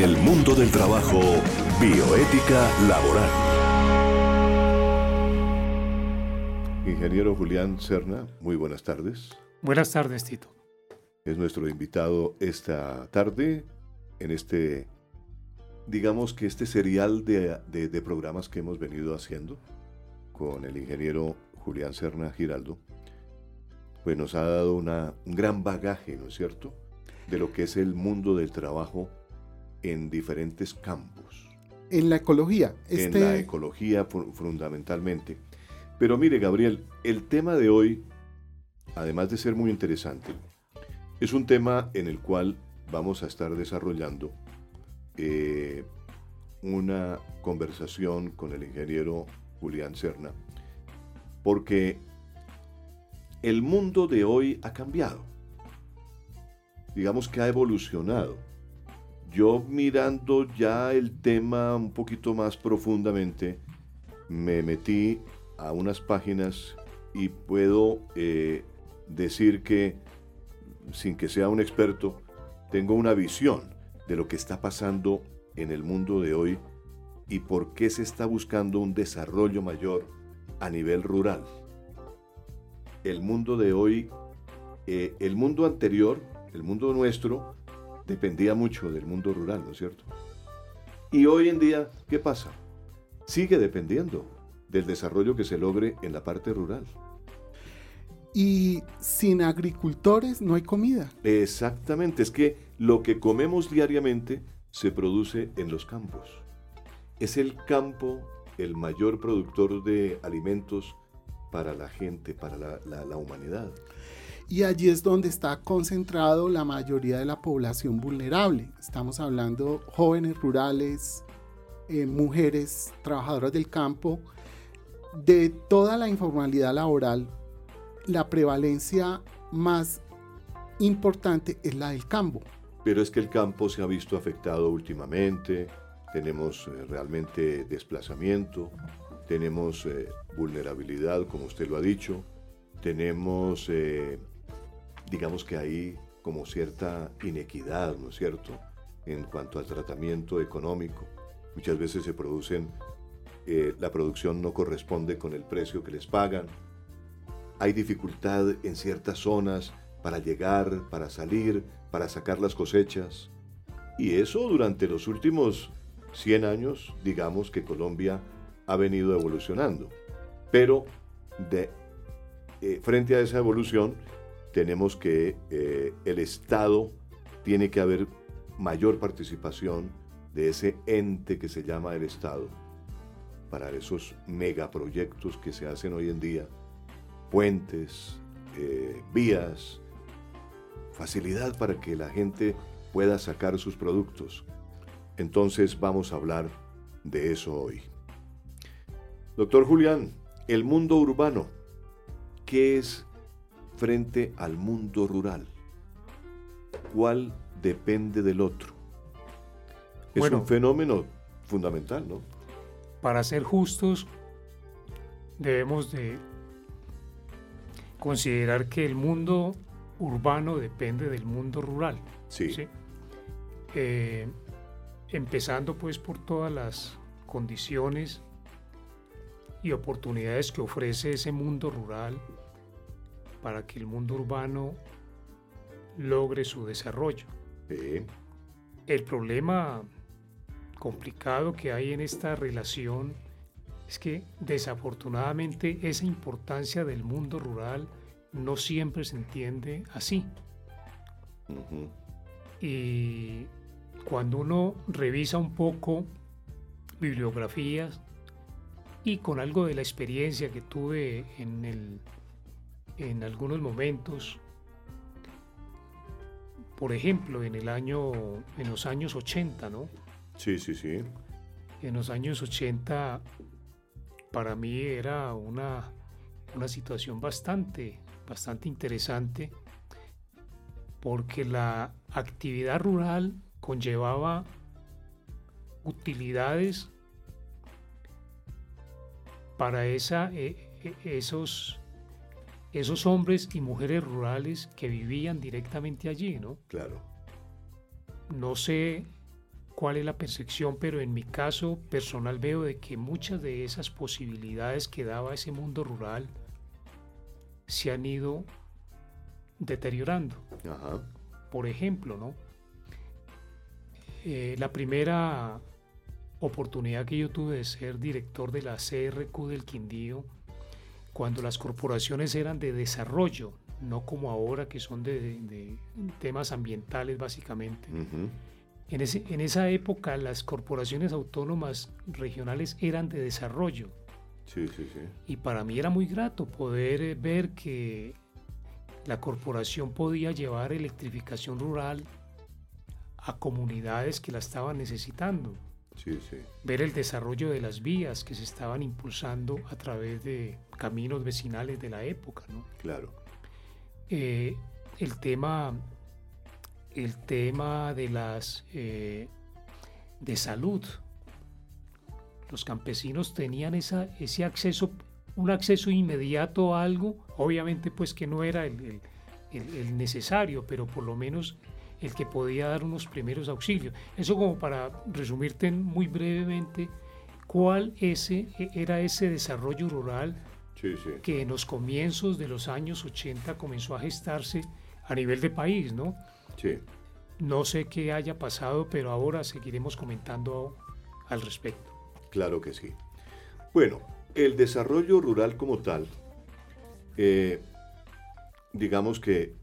En el mundo del trabajo, bioética laboral. Ingeniero Julián Serna, muy buenas tardes. Buenas tardes, Tito. Es nuestro invitado esta tarde en este, digamos que este serial de, programas que hemos venido haciendo con el ingeniero Julián Serna Giraldo, pues nos ha dado una, un gran bagaje, ¿no es cierto?, de lo que es el mundo del trabajo en diferentes campos. En la ecología. En la este ecología fundamentalmente. Pero mire, Gabriel, el tema de hoy, además de ser muy interesante, es un tema en el cual vamos a estar desarrollando eh, una conversación con el ingeniero Julián Serna, porque el mundo de hoy ha cambiado, digamos que ha evolucionado. Yo mirando ya el tema un poquito más profundamente, me metí a unas páginas y puedo eh, decir que, sin que sea un experto, tengo una visión de lo que está pasando en el mundo de hoy y por qué se está buscando un desarrollo mayor a nivel rural. El mundo de hoy, eh, el mundo anterior, el mundo nuestro, dependía mucho del mundo rural, ¿no es cierto? Y hoy en día, ¿qué pasa? Sigue dependiendo del desarrollo que se logre en la parte rural. Y sin agricultores no hay comida. Exactamente, es que lo que comemos diariamente se produce en los campos. Es el campo el mayor productor de alimentos para la gente, para la, humanidad. Y allí es donde está concentrado la mayoría de la población vulnerable. Estamos hablando jóvenes rurales, eh, mujeres, trabajadoras del campo, de toda la informalidad laboral, la prevalencia más importante es la del campo. Pero es que el campo se ha visto afectado últimamente, tenemos eh, realmente desplazamiento, tenemos eh, vulnerabilidad, como usted lo ha dicho, tenemos, eh, digamos que hay como cierta inequidad, ¿no es cierto?, en cuanto al tratamiento económico. Muchas veces se producen eh, la producción no corresponde con el precio que les pagan. Hay dificultad en ciertas zonas para llegar, para salir, para sacar las cosechas. Y eso durante los últimos 100 años, digamos que Colombia ha venido evolucionando. Pero eh, frente a esa evolución, tenemos que eh, el Estado tiene que haber mayor participación de ese ente que se llama el Estado para esos megaproyectos que se hacen hoy en día, puentes, eh, vías, facilidad para que la gente pueda sacar sus productos. Entonces vamos a hablar de eso hoy. Doctor Julián, el mundo urbano, ¿qué es frente al mundo rural? ¿Cuál depende del otro? Es un fenómeno fundamental, ¿no? para ser justos, debemos de considerar que el mundo urbano depende del mundo rural. Sí. Eh, empezando pues por todas las condiciones y oportunidades que ofrece ese mundo rural para que el mundo urbano logre su desarrollo. El problema complicado que hay en esta relación es que desafortunadamente esa importancia del mundo rural no siempre se entiende así. Y cuando uno revisa un poco bibliografías y con algo de la experiencia que tuve en, el, en algunos momentos, por ejemplo, en el año, en los años 80, ¿no? Sí, sí, sí. En los años 80 para mí era una, una situación bastante, bastante interesante porque la actividad rural conllevaba utilidades para esa, e, e, esos, esos hombres y mujeres rurales que vivían directamente allí, ¿no? Claro. No sé cuál es la percepción, pero en mi caso personal veo de que muchas de esas posibilidades que daba ese mundo rural se han ido deteriorando. Por ejemplo, ¿no? Eh, la primera oportunidad que yo tuve de ser director de la CRQ del Quindío, cuando las corporaciones eran de desarrollo, no como ahora que son de, temas ambientales básicamente. en, ese, en esa época las corporaciones autónomas regionales eran de desarrollo. Sí, sí, sí. Y para mí era muy grato poder eh, ver que la corporación podía llevar electrificación rural a comunidades que la estaban necesitando. Sí, sí. Ver el desarrollo de las vías que se estaban impulsando a través de caminos vecinales de la época, ¿no? Claro. Eh, el tema el tema de las eh, de salud los campesinos tenían esa, ese acceso un acceso inmediato a algo obviamente pues que no era el, el necesario pero por lo menos el que podía dar unos primeros auxilios eso como para resumirte muy brevemente cuál ese era ese desarrollo rural que en los comienzos de los años 80 comenzó a gestarse a nivel de país, ¿no? Sí. No sé qué haya pasado, pero ahora seguiremos comentando al respecto. Claro que sí. Bueno, el desarrollo rural como tal, eh, digamos que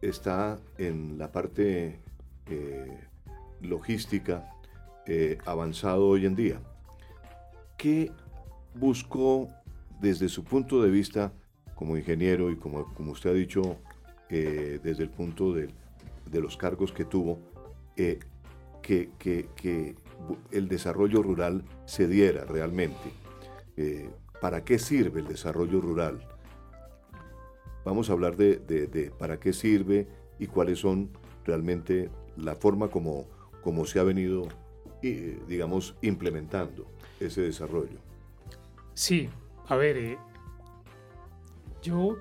está en la parte eh, logística eh, avanzado hoy en día. ¿Qué buscó desde su punto de vista como ingeniero y como, como usted ha dicho, eh, desde el punto de, los cargos que tuvo, eh, que, que, el desarrollo rural se diera realmente. ¿Para qué sirve el desarrollo rural? Vamos a hablar de, de, para qué sirve y cuáles son realmente la forma como, como se ha venido, digamos, implementando ese desarrollo. Sí, a ver, eh, yo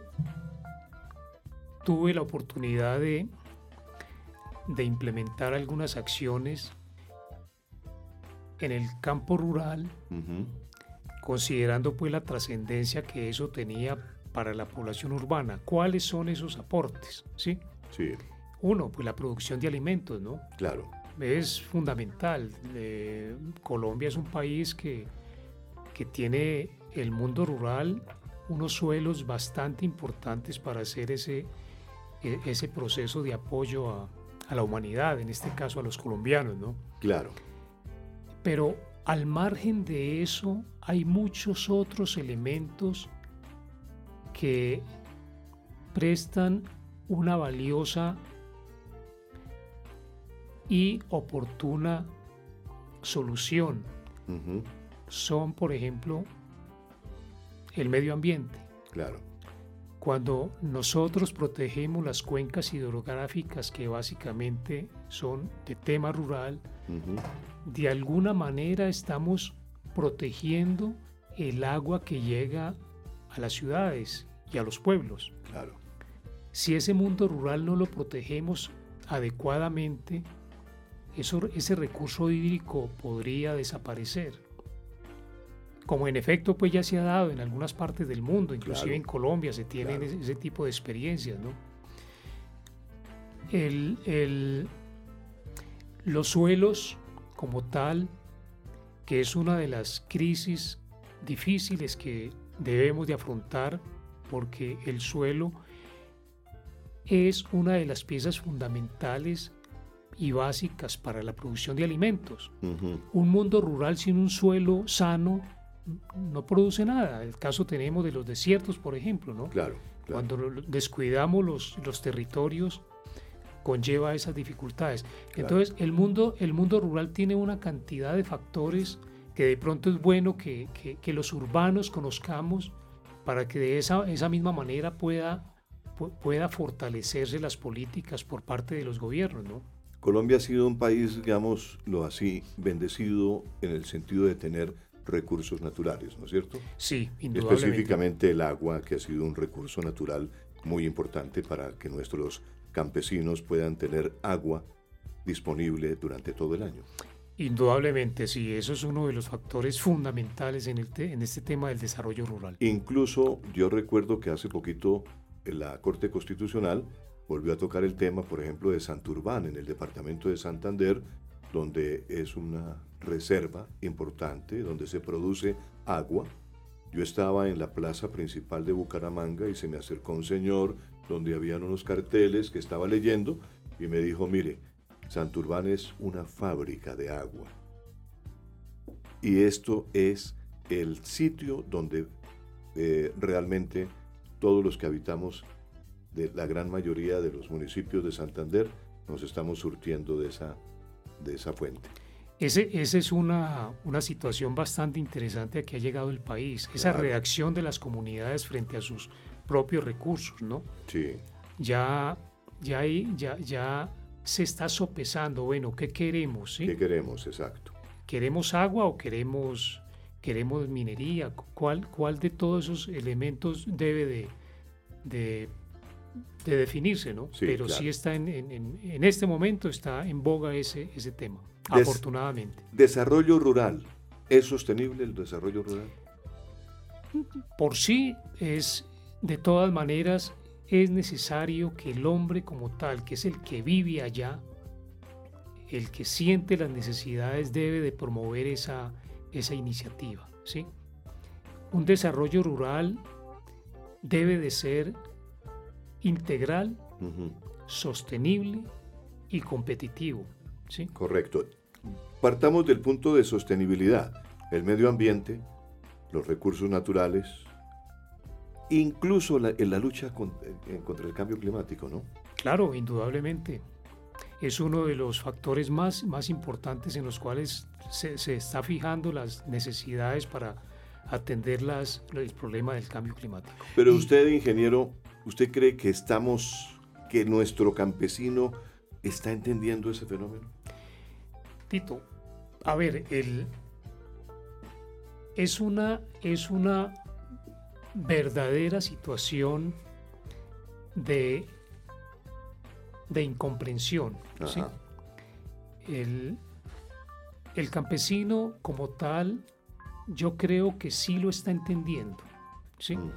tuve la oportunidad de, de implementar algunas acciones en el campo rural, considerando pues la trascendencia que eso tenía para la población urbana. ¿Cuáles son esos aportes? ¿Sí? Sí. Uno, pues la producción de alimentos, ¿no? Claro. Es fundamental. Eh, Colombia es un país que, que tiene el mundo rural unos suelos bastante importantes para hacer ese, e, ese proceso de apoyo a, a, la humanidad, en este caso a los colombianos, ¿no? Claro. Pero al margen de eso hay muchos otros elementos que prestan una valiosa y oportuna solución. Son, por ejemplo, el medio ambiente. Claro. Cuando nosotros protegemos las cuencas hidrográficas que básicamente son de tema rural, de alguna manera estamos protegiendo el agua que llega a las ciudades y a los pueblos. Claro. Si ese mundo rural no lo protegemos adecuadamente, eso, ese recurso hídrico podría desaparecer como en efecto pues ya se ha dado en algunas partes del mundo, inclusive en Colombia se tienen ese, tipo de experiencias, ¿no? los suelos como tal, que es una de las crisis difíciles que debemos de afrontar, porque el suelo es una de las piezas fundamentales y básicas para la producción de alimentos. Un mundo rural sin un suelo sano no produce nada. El caso tenemos de los desiertos, por ejemplo, ¿no? Claro. Cuando descuidamos los, los territorios, conlleva esas dificultades. Entonces, el mundo, el mundo rural tiene una cantidad de factores que de pronto es bueno que, que, los urbanos conozcamos para que de esa, esa misma manera pueda, pueda fortalecerse las políticas por parte de los gobiernos, ¿no? Colombia ha sido un país, digamos, lo así, bendecido en el sentido de tener recursos naturales, ¿no es cierto? Sí, indudablemente. Específicamente el agua, que ha sido un recurso natural muy importante para que nuestros campesinos puedan tener agua disponible durante todo el año. Indudablemente, sí, eso es uno de los factores fundamentales en, el en este tema del desarrollo rural. Incluso yo recuerdo que hace poquito la Corte Constitucional volvió a tocar el tema, por ejemplo, de Santurbán, en el departamento de Santander, donde es una reserva importante, donde se produce agua. Yo estaba en la plaza principal de Bucaramanga y se me acercó un señor donde habían unos carteles que estaba leyendo y me dijo, mire, Santurbán es una fábrica de agua. Y esto es el sitio donde eh, realmente todos los que habitamos de la gran mayoría de los municipios de Santander nos estamos surtiendo de esa, de esa fuente. Ese, esa es una, una, situación bastante interesante a que ha llegado el país, esa reacción de las comunidades frente a sus propios recursos, ¿no? Sí. Ya, ya, ya, ya se está sopesando, bueno, ¿qué queremos? Sí? ¿Qué queremos? Exacto. ¿Queremos agua o queremos, queremos minería? ¿Cuál, ¿Cuál de todos esos elementos debe de, de, definirse, no? Pero sí está en, en, en, este momento está en boga ese, ese tema, afortunadamente. Desarrollo rural. ¿Es sostenible el desarrollo rural? Por sí es, de todas maneras, es necesario que el hombre como tal, que es el que vive allá, el que siente las necesidades, debe de promover esa, esa iniciativa. ¿sí? Un desarrollo rural debe de ser integral, sostenible y competitivo. ¿sí? Correcto. Partamos del punto de sostenibilidad. El medio ambiente, los recursos naturales, incluso en la lucha contra el cambio climático, ¿no? Claro, indudablemente. Es uno de los factores más, más importantes en los cuales se, se está fijando las necesidades para atender las, el problema del cambio climático. Pero usted, ingeniero, ¿usted cree que estamos, que nuestro campesino está entendiendo ese fenómeno? Tito, a ver, el, es una, es una verdadera situación de, de incomprensión. El, campesino como tal, yo creo que sí lo está entendiendo. ¿sí? Mm.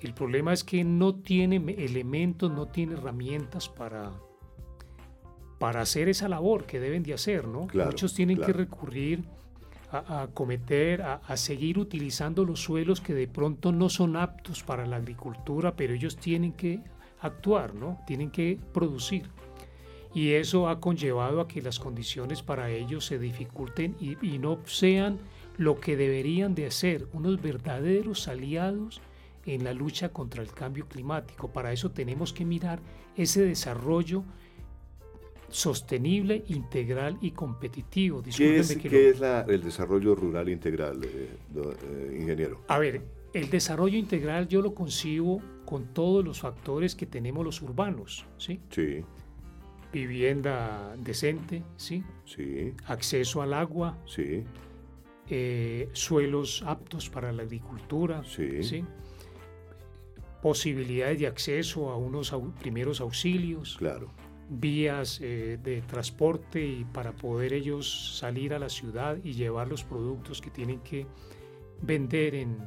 El problema es que no tiene elementos, no tiene herramientas para, para hacer esa labor que deben de hacer. ¿no? Muchos tienen que recurrir a, cometer, a, seguir utilizando los suelos que de pronto no son aptos para la agricultura, pero ellos tienen que actuar, ¿no? Tienen que producir. Y eso ha conllevado a que las condiciones para ellos se dificulten y, y no sean lo que deberían de ser, unos verdaderos aliados en la lucha contra el cambio climático. Para eso tenemos que mirar ese desarrollo sostenible, integral y competitivo. ¿Qué es, el desarrollo rural integral, eh, eh, ingeniero? A ver, el desarrollo integral yo lo concibo con todos los factores que tenemos los urbanos, ¿sí? Sí. Vivienda decente, ¿sí? Sí. Acceso al agua. Sí. Eh, suelos aptos para la agricultura. Sí. ¿sí? Posibilidades de acceso a unos primeros auxilios. Claro vías eh, de transporte y para poder ellos salir a la ciudad y llevar los productos que tienen que vender en,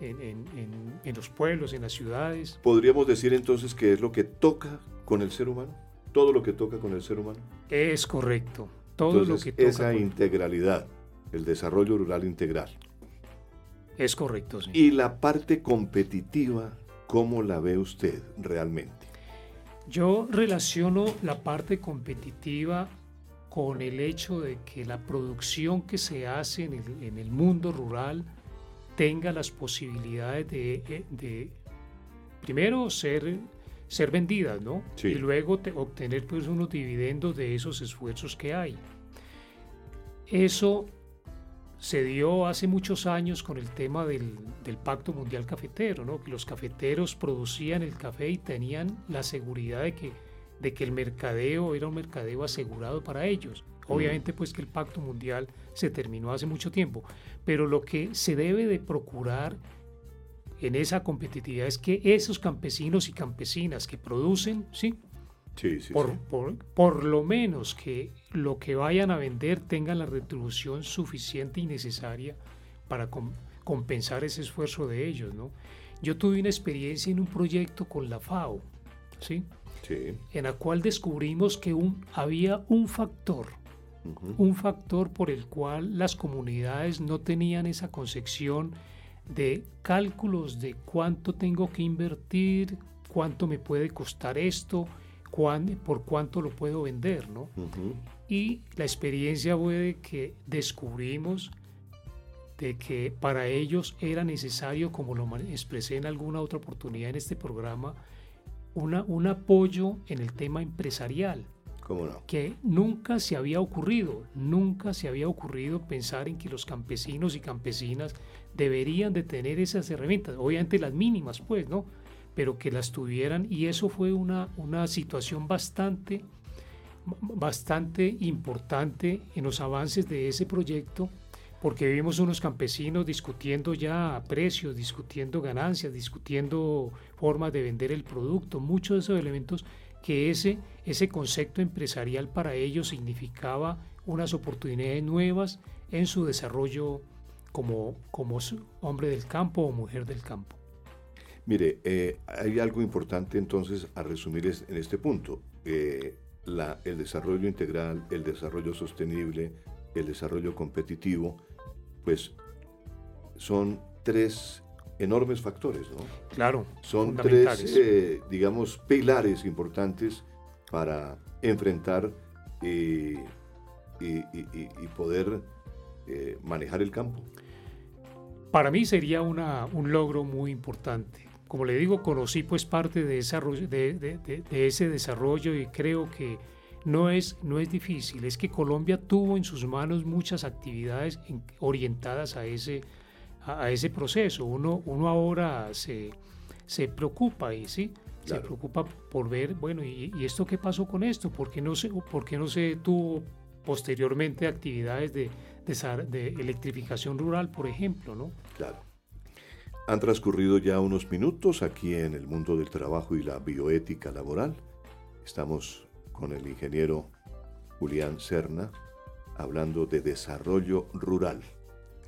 en, los pueblos, en las ciudades. ¿Podríamos decir entonces que es lo que toca con el ser humano? ¿Todo lo que toca con el ser humano? Es correcto. Todo lo que toca esa integralidad, el desarrollo rural integral. Es correcto, sí. Y la parte competitiva, ¿cómo la ve usted realmente? Yo relaciono la parte competitiva con el hecho de que la producción que se hace en el, mundo rural tenga las posibilidades de, eh, primero ser, ser vendidas, ¿no? Y luego obtener pues unos dividendos de esos esfuerzos que hay. Eso se dio hace muchos años con el tema del, Pacto Mundial Cafetero, ¿no? que los cafeteros producían el café y tenían la seguridad de que, de que el mercadeo era un mercadeo asegurado para ellos. Obviamente pues que el Pacto Mundial se terminó hace mucho tiempo, pero lo que se debe de procurar en esa competitividad es que esos campesinos y campesinas que producen, ¿sí? Sí, sí, por, sí. Por, por lo menos que lo que vayan a vender tenga la retribución suficiente y necesaria para com- compensar ese esfuerzo de ellos, ¿no? Yo tuve una experiencia en un proyecto con la FAO, ¿sí? Sí. En la cual descubrimos que un- había un factor, ujú. un factor por el cual las comunidades no tenían esa concepción de cálculos de cuánto tengo que invertir, cuánto me puede costar esto, cuán- por cuánto lo puedo vender, ¿no? Y la experiencia fue de que descubrimos de que para ellos era necesario, como lo expresé en alguna otra oportunidad en este programa, una, un apoyo en el tema empresarial ¿Cómo no? que nunca se había ocurrido, nunca se había ocurrido pensar en que los campesinos y campesinas deberían de tener esas herramientas, obviamente las mínimas pues, ¿no? Pero que las tuvieran y eso fue una, una situación bastante, bastante importante en los avances de ese proyecto porque vimos unos campesinos discutiendo ya precios, discutiendo ganancias, discutiendo formas de vender el producto, muchos de esos elementos que ese, ese concepto empresarial para ellos significaba unas oportunidades nuevas en su desarrollo como, como hombre del campo o mujer del campo. Mire, eh, hay algo importante entonces a resumir es- en este punto. Eh, la- el desarrollo integral, el desarrollo sostenible, el desarrollo competitivo, pues son tres enormes factores, ¿no? Claro, Son tres, eh, digamos, pilares importantes para enfrentar eh, y, y- y- y poder eh, manejar el campo. Para mí sería una, un logro muy importante. Como le digo, conocí pues parte de, desarrollo, de, de- de- de ese desarrollo y creo que no es, no es difícil. Es que Colombia tuvo en sus manos muchas actividades en- orientadas a ese, a, a ese proceso. Uno, uno ahora se, se preocupa y sí, se preocupa por ver, bueno, ¿y, y esto qué pasó con esto? ¿Por qué no se, por qué no se tuvo posteriormente actividades de, desa- de electrificación rural, por ejemplo, ¿no? Claro. Han transcurrido ya unos minutos aquí en el mundo del trabajo y la bioética laboral. Estamos con el ingeniero Julián Serna hablando de desarrollo rural.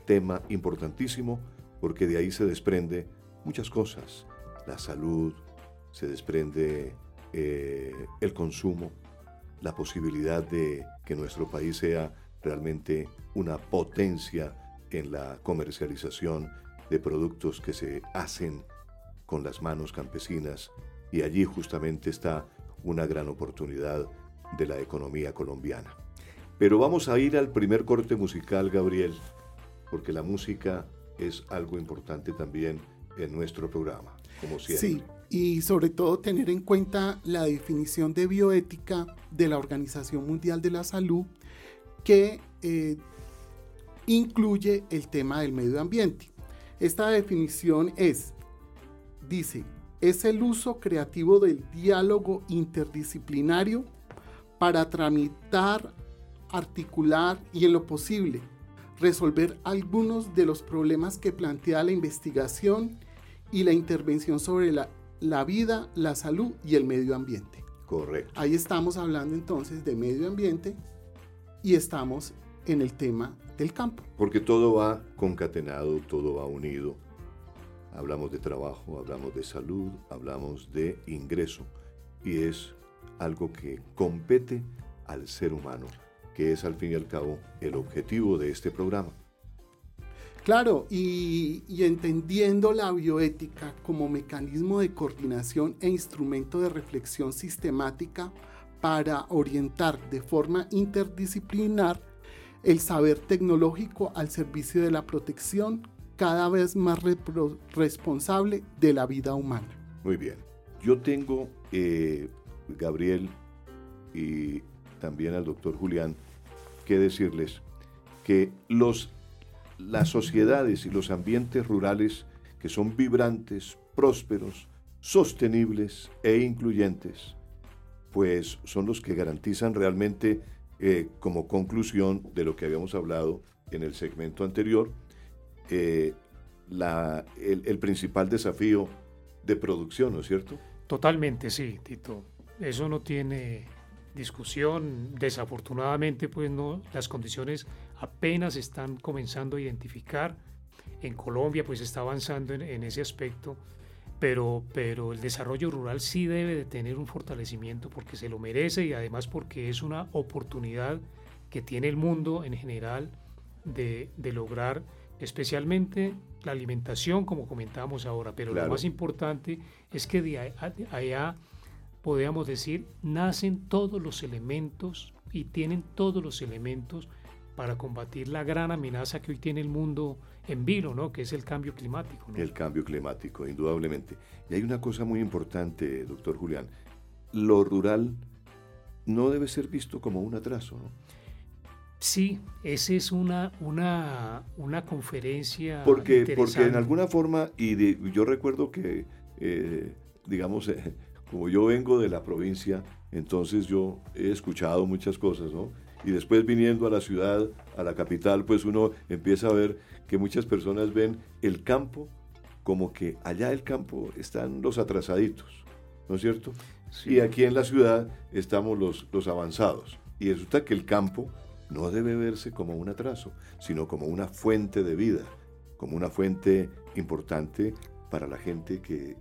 Tema importantísimo porque de ahí se desprende muchas cosas. La salud, se desprende eh, el consumo, la posibilidad de que nuestro país sea realmente una potencia en la comercialización de productos que se hacen con las manos campesinas y allí justamente está una gran oportunidad de la economía colombiana. Pero vamos a ir al primer corte musical, Gabriel, porque la música es algo importante también en nuestro programa, como siempre. Sí, y sobre todo tener en cuenta la definición de bioética de la Organización Mundial de la Salud que eh, incluye el tema del medio ambiente. Esta definición es, dice, es el uso creativo del diálogo interdisciplinario para tramitar, articular y en lo posible resolver algunos de los problemas que plantea la investigación y la intervención sobre la, la vida, la salud y el medio ambiente. Correcto. Ahí estamos hablando entonces de medio ambiente y estamos en el tema del campo. Porque todo va concatenado, todo va unido. Hablamos de trabajo, hablamos de salud, hablamos de ingreso. Y es algo que compete al ser humano, que es al fin y al cabo el objetivo de este programa. Claro, y, y entendiendo la bioética como mecanismo de coordinación e instrumento de reflexión sistemática para orientar de forma interdisciplinar el saber tecnológico al servicio de la protección cada vez más responsable de la vida humana. Muy bien. Yo tengo, eh, Gabriel y también al doctor Julián, que decirles que los, las sociedades y los ambientes rurales que son vibrantes, prósperos, sostenibles e incluyentes, pues son los que garantizan realmente, eh, como conclusión de lo que habíamos hablado en el segmento anterior, eh, la- el, el principal desafío de producción, ¿no es cierto? Totalmente, sí, Tito. eso no tiene discusión. Desafortunadamente, pues no, las condiciones apenas están comenzando a identificar. En Colombia, pues está avanzando en, en ese aspecto, pero, pero el desarrollo rural sí debe de tener un fortalecimiento porque se lo merece y además porque es una oportunidad que tiene el mundo en general de, de lograr especialmente la alimentación, como comentábamos ahora, pero lo más importante es que de allá, podríamos decir, nacen todos los elementos y tienen todos los elementos para combatir la gran amenaza que hoy tiene el mundo en vilo, ¿no? que es el cambio climático. El cambio climático, indudablemente. Y hay una cosa muy importante, doctor Julián. Lo rural no debe ser visto como un atraso. ¿no? Sí, esa es una, una, una conferencia. Porque, porque en alguna forma, y yo recuerdo que, eh, digamos, eh, como yo vengo de la provincia, entonces yo he escuchado muchas cosas, ¿no? Y después viniendo a la ciudad, a la capital, pues uno empieza a ver que muchas personas ven el campo como que allá el campo están los atrasaditos, ¿no es cierto? Y aquí en la ciudad estamos los, los avanzados. Y resulta que el campo no debe verse como un atraso, sino como una fuente de vida, como una fuente importante para la gente que,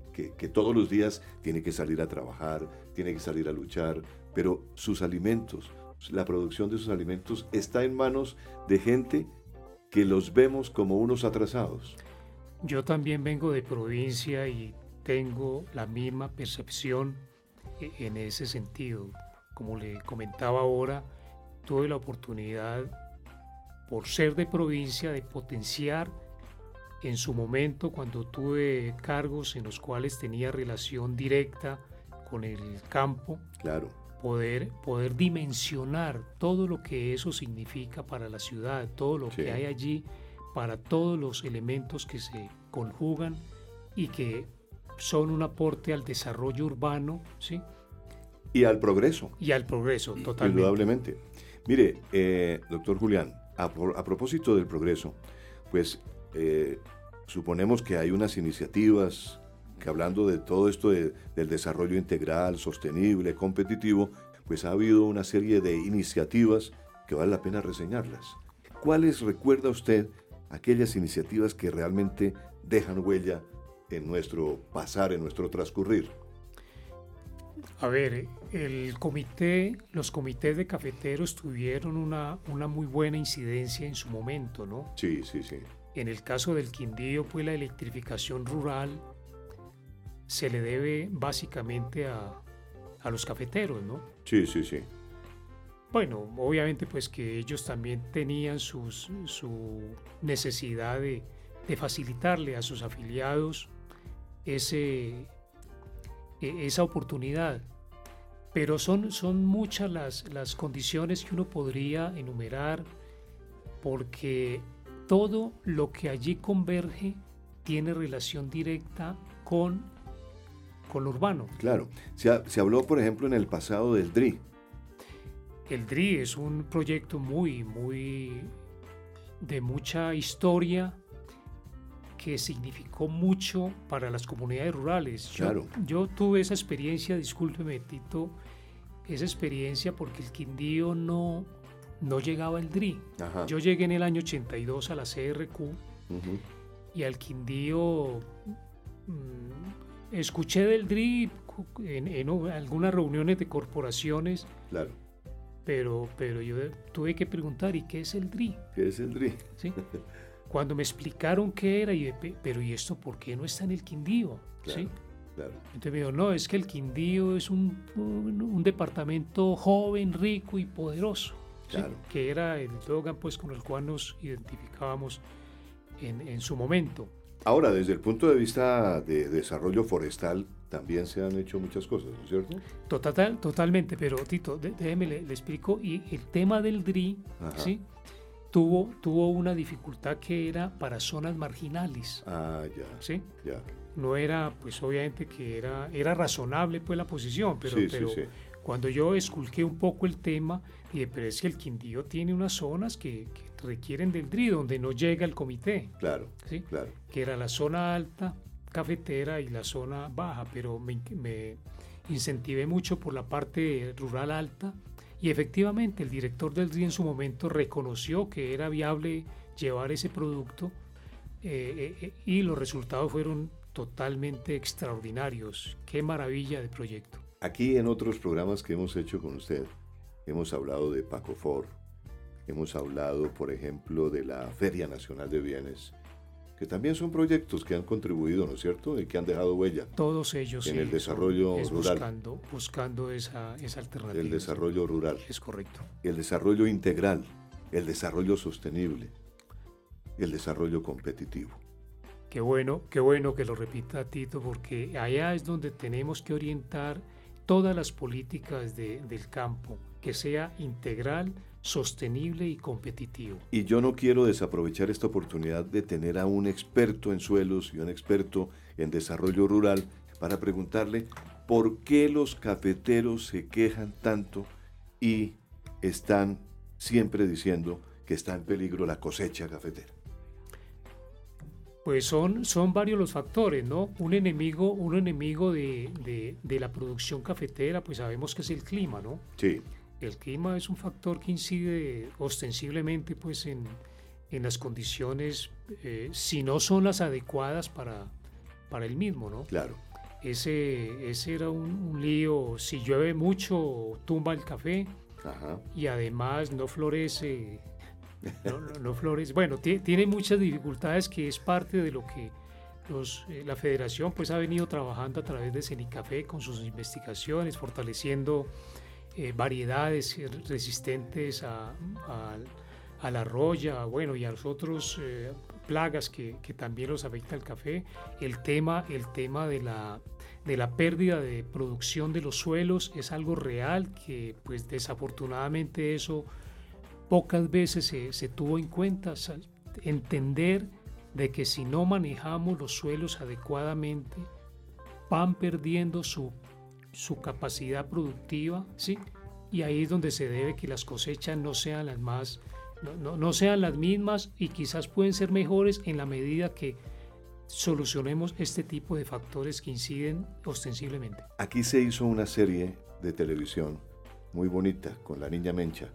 todos los días tiene que salir a trabajar, tiene que salir a luchar, pero sus alimentos, la producción de sus alimentos está en manos de gente que los vemos como unos atrasados. Yo también vengo de provincia y tengo la misma percepción e, en ese sentido. Como le comentaba ahora, tuve la oportunidad, por ser de provincia, de potenciar en su momento cuando tuve cargos en los cuales tenía relación directa con el campo. Claro. Poder, poder dimensionar todo lo que eso significa para la ciudad, todo lo que hay allí, para todos los elementos que se conjugan y que son un aporte al desarrollo urbano, ¿sí? Y al progreso. Y al progreso, totalmente. Indudablemente. Mire, eh, doctor Julián, a, propósito del progreso, pues eh, suponemos que hay unas iniciativas que hablando de todo esto del desarrollo integral, sostenible, competitivo, pues ha habido una serie de iniciativas que vale la pena reseñarlas. ¿Cuáles recuerda usted aquellas iniciativas que realmente dejan huella en nuestro pasar, en nuestro transcurrir? A ver, el comité, los comités de cafeteros tuvieron una, una muy buena incidencia en su momento, ¿no? Sí, sí, sí. En el caso del Quindío, pues la electrificación rural se le debe básicamente a, a los cafeteros, ¿no? Sí, sí, sí. Bueno, obviamente pues que ellos también tenían sus, su necesidad de, de facilitarle a sus afiliados ese, e, esa oportunidad. Pero son, son muchas las, las condiciones que uno podría enumerar porque todo lo que allí converge tiene relación directa con, con lo urbano. Claro, se, se habló por ejemplo en el pasado del DRI. El DRI es un proyecto muy, muy de mucha historia, que significó mucho para las comunidades rurales. Claro. Yo, tuve esa experiencia, discúlpeme Tito, esa experiencia porque el Quindío no, no llegaba al DRI. Yo llegué en el año 82 a la CRQ y al Quindío mm, escuché del DRI en, en, algunas reuniones de corporaciones. Claro. Pero, pero yo tuve que preguntar, ¿y qué es el DRI? ¿Qué es el DRI? ¿Sí? Cuando me explicaron qué era, y pero ¿y esto por qué no está en el Quindío? ¿Sí? Entonces me dijo, no, es que el Quindío es un, un, departamento joven, rico y poderoso, que era el eslogan pues, con el cual nos identificábamos en, en, su momento. Ahora, desde el punto de vista de desarrollo forestal, también se han hecho muchas cosas, ¿no es cierto? Total, totalmente, pero Tito, déjeme le, le, explico. Y el tema del DRI, ¿sí? tuvo, tuvo una dificultad que era para zonas marginales. Ah, ya. ¿Sí? Ya. No era, pues obviamente que era, era razonable pues la posición, pero, pero cuando yo esculqué un poco el tema, dije, pero es que el Quindío tiene unas zonas que, requieren del DRI, donde no llega el comité. Claro, ¿sí? claro. Que era la zona alta, cafetera y la zona baja, pero me, me incentivé mucho por la parte rural alta y efectivamente el director del RI en su momento reconoció que era viable llevar ese producto eh, eh, y los resultados fueron totalmente extraordinarios. Qué maravilla de proyecto. Aquí en otros programas que hemos hecho con usted, hemos hablado de Paco Ford, hemos hablado, por ejemplo, de la Feria Nacional de Bienes, que también son proyectos que han contribuido, ¿no es cierto?, y que han dejado huella. Todos ellos en el desarrollo rural. Buscando, buscando esa, esa alternativa. El desarrollo rural. Es correcto. El desarrollo integral, el desarrollo sostenible, el desarrollo competitivo. Qué bueno, qué bueno que lo repita Tito, porque allá es donde tenemos que orientar todas las políticas del campo, que sea integral, sostenible y competitivo. Y yo no quiero desaprovechar esta oportunidad de tener a un experto en suelos y un experto en desarrollo rural para preguntarle por qué los cafeteros se quejan tanto y están siempre diciendo que está en peligro la cosecha cafetera. Pues son, son varios los factores, ¿no? Un enemigo, un enemigo de, la producción cafetera, pues sabemos que es el clima, ¿no? Sí. El clima es un factor que incide ostensiblemente, pues, en, las condiciones, eh, si no son las adecuadas para, para el mismo, ¿no? Claro. Ese, ese era un, lío, si llueve mucho, tumba el café, y además no florece no, Flores. Bueno, tiene muchas dificultades que es parte de lo que los, eh, la federación pues ha venido trabajando a través de Cenicafé con sus investigaciones, fortaleciendo eh, variedades resistentes a, la roya, bueno, y a los otros eh, plagas que, también los afecta el café. El tema, el tema de la, de la pérdida de producción de los suelos es algo real que pues desafortunadamente eso pocas veces se, tuvo en cuenta entender de que si no manejamos los suelos adecuadamente, van perdiendo su, su capacidad productiva, ¿sí? Y ahí es donde se debe que las cosechas no sean las más, no, no sean las mismas y quizás pueden ser mejores en la medida que solucionemos este tipo de factores que inciden ostensiblemente. Aquí se hizo una serie de televisión muy bonita con la niña Mencha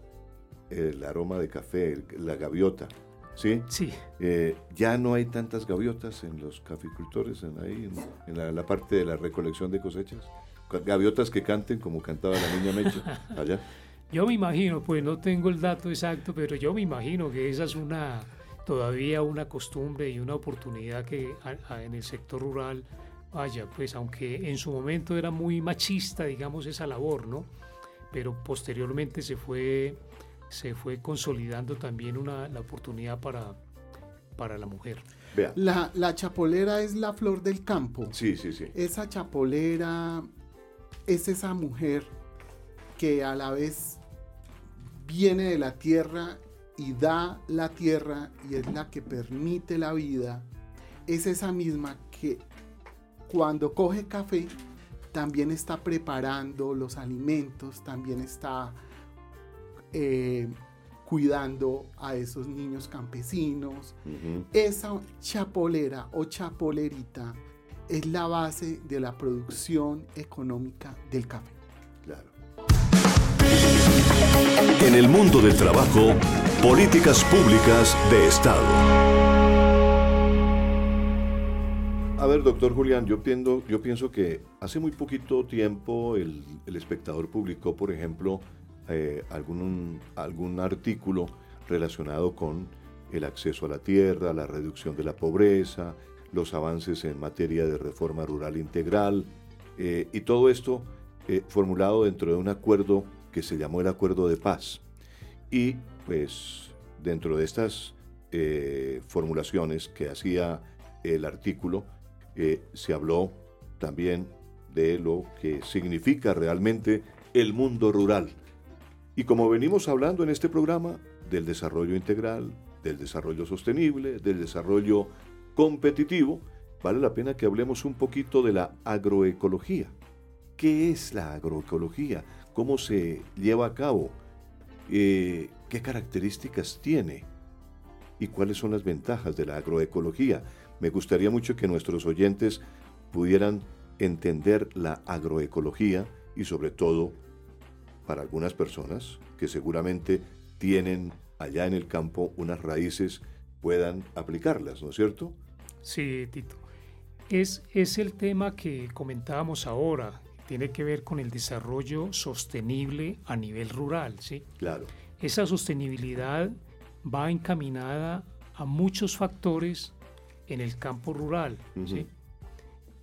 el aroma de café, la gaviota. ¿Sí? Sí. Eh, ya no hay tantas gaviotas en los caficultores, en ahí, en, la, parte de la recolección de cosechas. Gaviotas que canten como cantaba la niña Mecha allá. Yo me imagino, pues no tengo el dato exacto, pero yo me imagino que esa es una todavía una costumbre y una oportunidad que en el sector rural vaya, pues aunque en su momento era muy machista, digamos, esa labor, ¿no? Pero posteriormente se fue se fue consolidando también una, la oportunidad para, para la mujer. La, la, chapolera es la flor del campo. Sí, sí, sí. Esa chapolera es esa mujer que a la vez viene de la tierra y da la tierra y es la que permite la vida. Es esa misma que cuando coge café también está preparando los alimentos, también está eh, cuidando a esos niños campesinos. Esa chapolera o chapolerita es la base de la producción económica del café. Claro. En el mundo del trabajo, políticas públicas de Estado. A ver, doctor Julián, yo, pienso, yo pienso que hace muy poquito tiempo el, el espectador publicó, por ejemplo, eh, algún, algún artículo relacionado con el acceso a la tierra, la reducción de la pobreza, los avances en materia de reforma rural integral, eh, y todo esto eh, formulado dentro de un acuerdo que se llamó el Acuerdo de Paz. Y pues dentro de estas formulaciones que hacía el artículo, se habló también de lo que significa realmente el mundo rural y como venimos hablando en este programa del desarrollo integral, del desarrollo sostenible, del desarrollo competitivo, vale la pena que hablemos un poquito de la agroecología. ¿Qué es la agroecología? ¿Cómo se lleva a cabo? Eh, ¿Qué características tiene? ¿Y cuáles son las ventajas de la agroecología? Me gustaría mucho que nuestros oyentes pudieran entender la agroecología y sobre todo para algunas personas que seguramente tienen allá en el campo unas raíces puedan aplicarlas, ¿no es cierto? Sí, Tito. Es, es el tema que comentábamos ahora, tiene que ver con el desarrollo sostenible a nivel rural, ¿sí? Claro. Esa sostenibilidad va encaminada a muchos factores en el campo rural, ¿sí?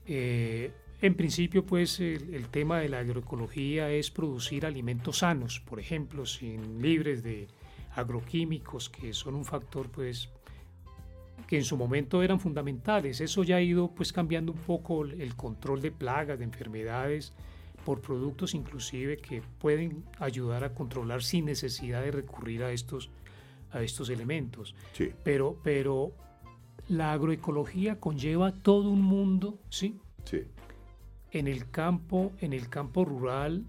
Eh, en principio, pues el, tema de la agroecología es producir alimentos sanos, por ejemplo, sin libres de agroquímicos, que son un factor, pues, que en su momento eran fundamentales. Eso ya ha ido, pues, cambiando un poco el control de plagas, de enfermedades, por productos inclusive que pueden ayudar a controlar sin necesidad de recurrir a estos, a estos elementos. Sí. Pero, pero la agroecología conlleva todo un mundo, ¿sí? Sí en el campo, en el campo rural,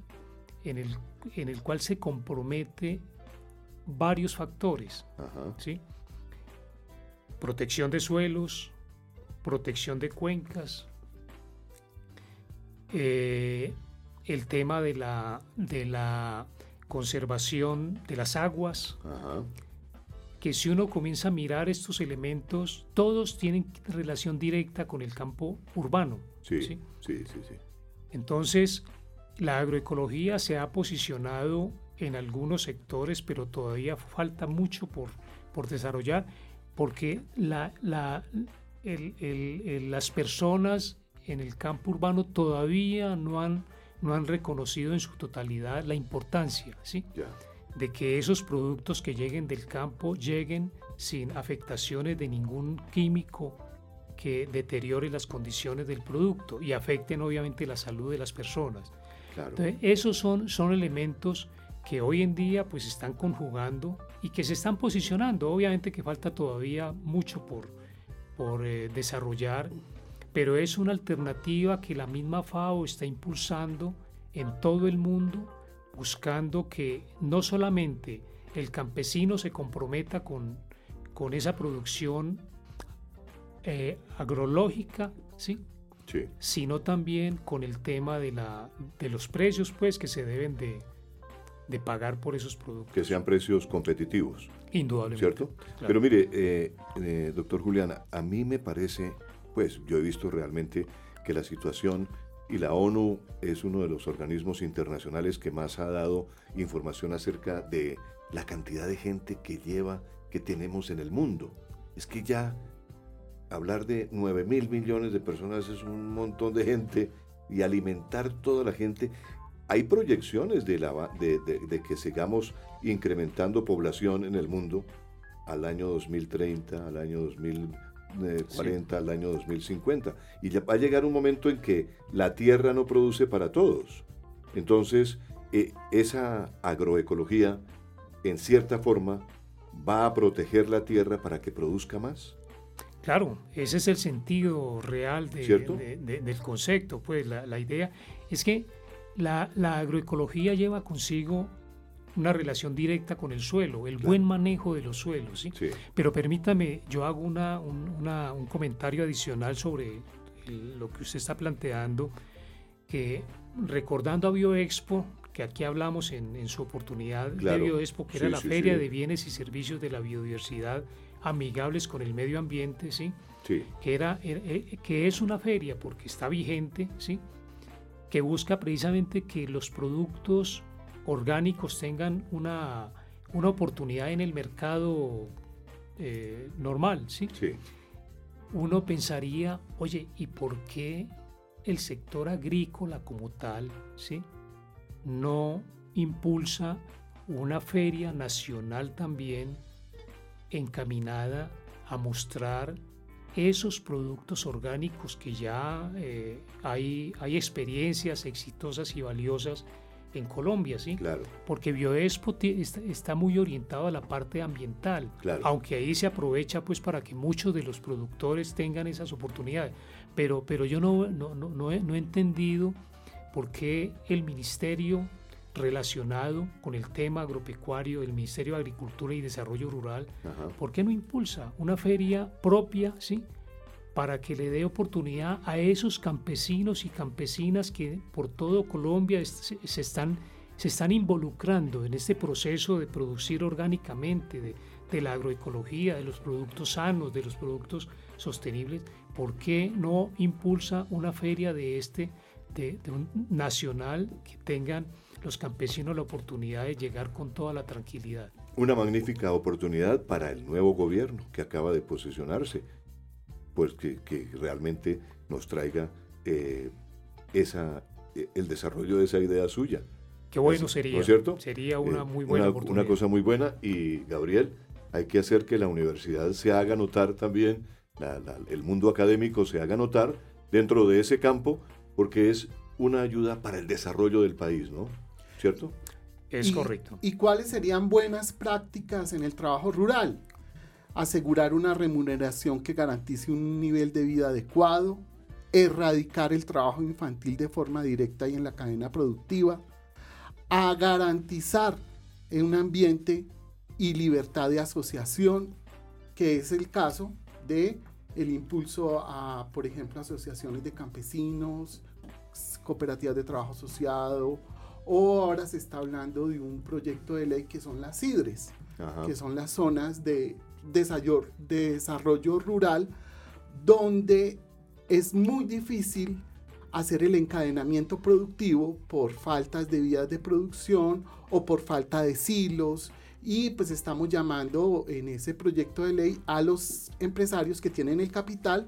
en el, en el cual se compromete varios factores. ¿sí? Protección de suelos, protección de cuencas, eh, el tema de la, de la conservación de las aguas, que si uno comienza a mirar estos elementos, todos tienen relación directa con el campo urbano. Sí, sí, sí, sí. Entonces, la agroecología se ha posicionado en algunos sectores, pero todavía falta mucho por, por desarrollar, porque la, la, las personas en el campo urbano todavía no han, no han reconocido en su totalidad la importancia ¿sí? de que esos productos que lleguen del campo lleguen sin afectaciones de ningún químico que deteriore las condiciones del producto y afecten obviamente la salud de las personas. Entonces, esos son, son elementos que hoy en día pues están conjugando y que se están posicionando. Obviamente que falta todavía mucho por, por eh, desarrollar, pero es una alternativa que la misma FAO está impulsando en todo el mundo, buscando que no solamente el campesino se comprometa con, con esa producción eh, agrológica, ¿sí? ¿sí? sino también con el tema de, la, de los precios pues, que se deben de, de pagar por esos productos. Que sean precios competitivos. Indudablemente. ¿Cierto? Pero mire, eh, eh, doctor Juliana, a mí me parece, pues yo he visto realmente que la situación y la ONU es uno de los organismos internacionales que más ha dado información acerca de la cantidad de gente que lleva, que tenemos en el mundo. Es que ya hablar de 9 mil millones de personas es un montón de gente y alimentar toda la gente. Hay proyecciones de, la, de, que sigamos incrementando población en el mundo al año 2030, al año 2040, al año 2050. Y ya va a llegar un momento en que la tierra no produce para todos. Entonces, eh, esa agroecología, en cierta forma, va a proteger la tierra para que produzca más. Claro, ese es el sentido real del concepto. Pues la, idea es que la, agroecología lleva consigo una relación directa con el suelo, el buen manejo de los suelos. ¿sí? Pero permítame, yo hago una, un, comentario adicional sobre lo que usted está planteando, que recordando a Bioexpo, que aquí hablamos en, su oportunidad de Bioexpo, que era la Feria de Bienes y Servicios de la Biodiversidad amigables con el medio ambiente, ¿sí? sí. Que, era, eh, que es una feria porque está vigente, ¿sí? Que busca precisamente que los productos orgánicos tengan una, una oportunidad en el mercado eh, normal, ¿sí? Sí. Uno pensaría, oye, ¿y por qué el sector agrícola como tal, ¿sí? No impulsa una feria nacional también encaminada a mostrar esos productos orgánicos que ya eh, hay, hay experiencias exitosas y valiosas en Colombia, ¿sí? Claro. Porque Bioexpo está, muy orientado a la parte ambiental, claro. aunque ahí se aprovecha pues para que muchos de los productores tengan esas oportunidades. Pero, pero yo no, no, no, no he, no he entendido por qué el ministerio relacionado con el tema agropecuario del Ministerio de Agricultura y Desarrollo Rural, ¿por qué no impulsa una feria propia, sí? para que le dé oportunidad a esos campesinos y campesinas que por todo Colombia se están, se están involucrando en este proceso de producir orgánicamente, de, de la agroecología, de los productos sanos, de los productos sostenibles, ¿por qué no impulsa una feria de este, de, un nacional, que tengan los campesinos la oportunidad de llegar con toda la tranquilidad? Una magnífica oportunidad para el nuevo gobierno que acaba de posicionarse pues que, realmente nos traiga eh, esa, eh, el desarrollo de esa idea suya. Qué bueno sería. ¿No es cierto? Sería una eh, muy buena una, oportunidad. Una cosa muy buena y Gabriel, hay que hacer que la universidad se haga notar también, el mundo académico se haga notar dentro de ese campo, porque es una ayuda para el desarrollo del país, ¿no? ¿Cierto? Es correcto. ¿Y cuáles serían buenas prácticas en el trabajo rural? asegurar una remuneración que garantice un nivel de vida adecuado, erradicar el trabajo infantil de forma directa y en la cadena productiva, a garantizar un ambiente y libertad de asociación, que es el caso de el impulso a, por ejemplo, asociaciones de campesinos, cooperativas de trabajo asociado, o ahora se está hablando de un proyecto de ley que son las CIDRES, que son las zonas de desarrollo rural donde es muy difícil hacer el encadenamiento productivo por faltas de vías de producción o por falta de silos y pues estamos llamando en ese proyecto de ley a los empresarios que tienen el capital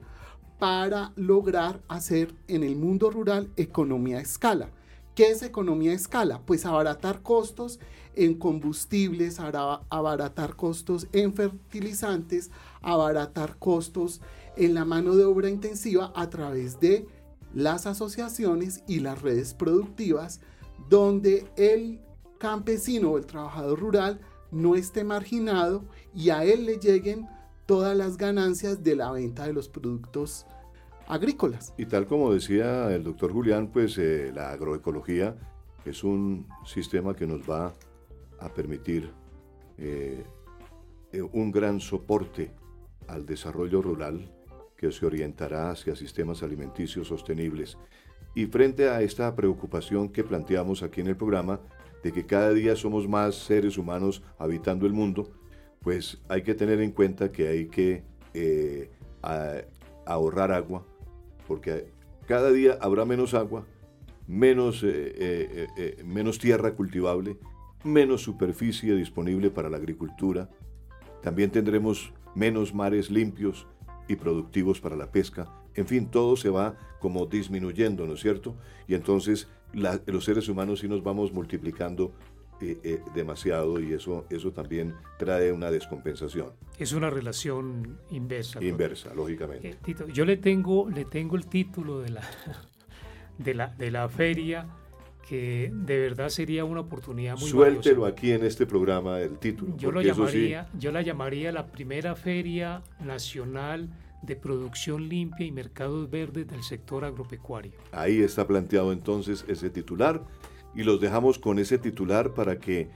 para lograr hacer en el mundo rural economía a escala. ¿Qué es economía a escala? Pues abaratar costos en combustibles, abaratar costos en fertilizantes, abaratar costos en la mano de obra intensiva a través de las asociaciones y las redes productivas donde el campesino o el trabajador rural no esté marginado y a él le lleguen todas las ganancias de la venta de los productos agrícolas. Y tal como decía el doctor Julián, pues eh, la agroecología es un sistema que nos va a permitir eh, eh, un gran soporte al desarrollo rural que se orientará hacia sistemas alimenticios sostenibles. Y frente a esta preocupación que planteamos aquí en el programa, de que cada día somos más seres humanos habitando el mundo, pues hay que tener en cuenta que hay que ahorrar agua, porque cada día habrá menos agua, menos, eh, eh, eh, menos tierra cultivable, menos superficie disponible para la agricultura, también tendremos menos mares limpios y productivos para la pesca. En fin, todo se va como disminuyendo, ¿no es cierto? Y entonces los seres humanos sí nos vamos multiplicando eh, eh, demasiado y eso, eso también trae una descompensación. Es una relación inversa. Inversa, lógicamente. Eh, yo le tengo, le tengo el título de la, de la, de la feria que de verdad sería una oportunidad muy Suéltelo aquí en este programa el título. Yo, lo llamaría, yo la llamaría la primera feria nacional de producción limpia y mercados verdes del sector agropecuario. Ahí está planteado entonces ese titular y los dejamos con ese titular para que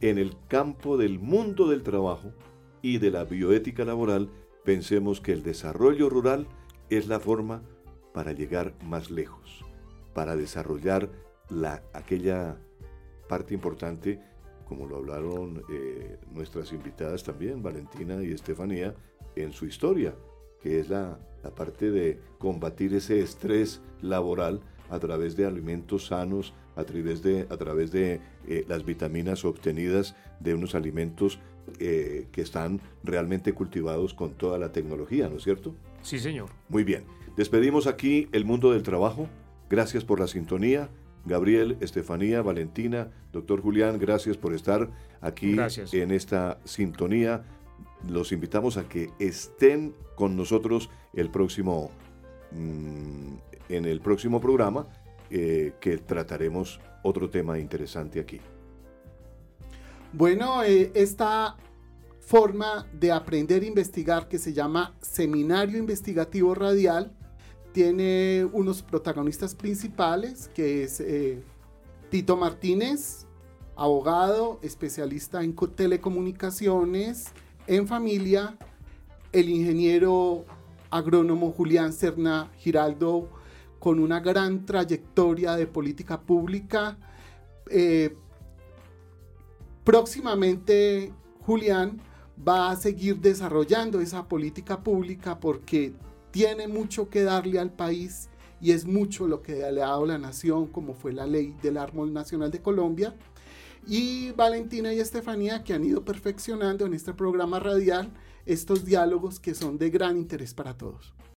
en el campo del mundo del trabajo y de la bioética laboral pensemos que el desarrollo rural es la forma para llegar más lejos, para desarrollar la, aquella parte importante, como lo hablaron eh, nuestras invitadas también, Valentina y Estefanía, en su historia, que es la, la parte de combatir ese estrés laboral a través de alimentos sanos, a través de, a través de eh, las vitaminas obtenidas de unos alimentos eh, que están realmente cultivados con toda la tecnología, ¿no es cierto? Sí, señor. Muy bien. Despedimos aquí el mundo del trabajo. Gracias por la sintonía. Gabriel, Estefanía, Valentina, doctor Julián, gracias por estar aquí en esta sintonía. Los invitamos a que estén con nosotros el próximo, mm, en el próximo programa eh, que trataremos otro tema interesante aquí. Bueno, eh, esta forma de aprender a investigar que se llama Seminario Investigativo Radial tiene unos protagonistas principales que es eh, Tito Martínez, abogado, especialista en telecomunicaciones, en familia, el ingeniero agrónomo Julián Serna Giraldo, con una gran trayectoria de política pública. Eh, próximamente, Julián va a seguir desarrollando esa política pública porque tiene mucho que darle al país y es mucho lo que le ha dado la nación, como fue la ley del árbol nacional de Colombia. Y Valentina y Estefanía que han ido perfeccionando en este programa radial estos diálogos que son de gran interés para todos.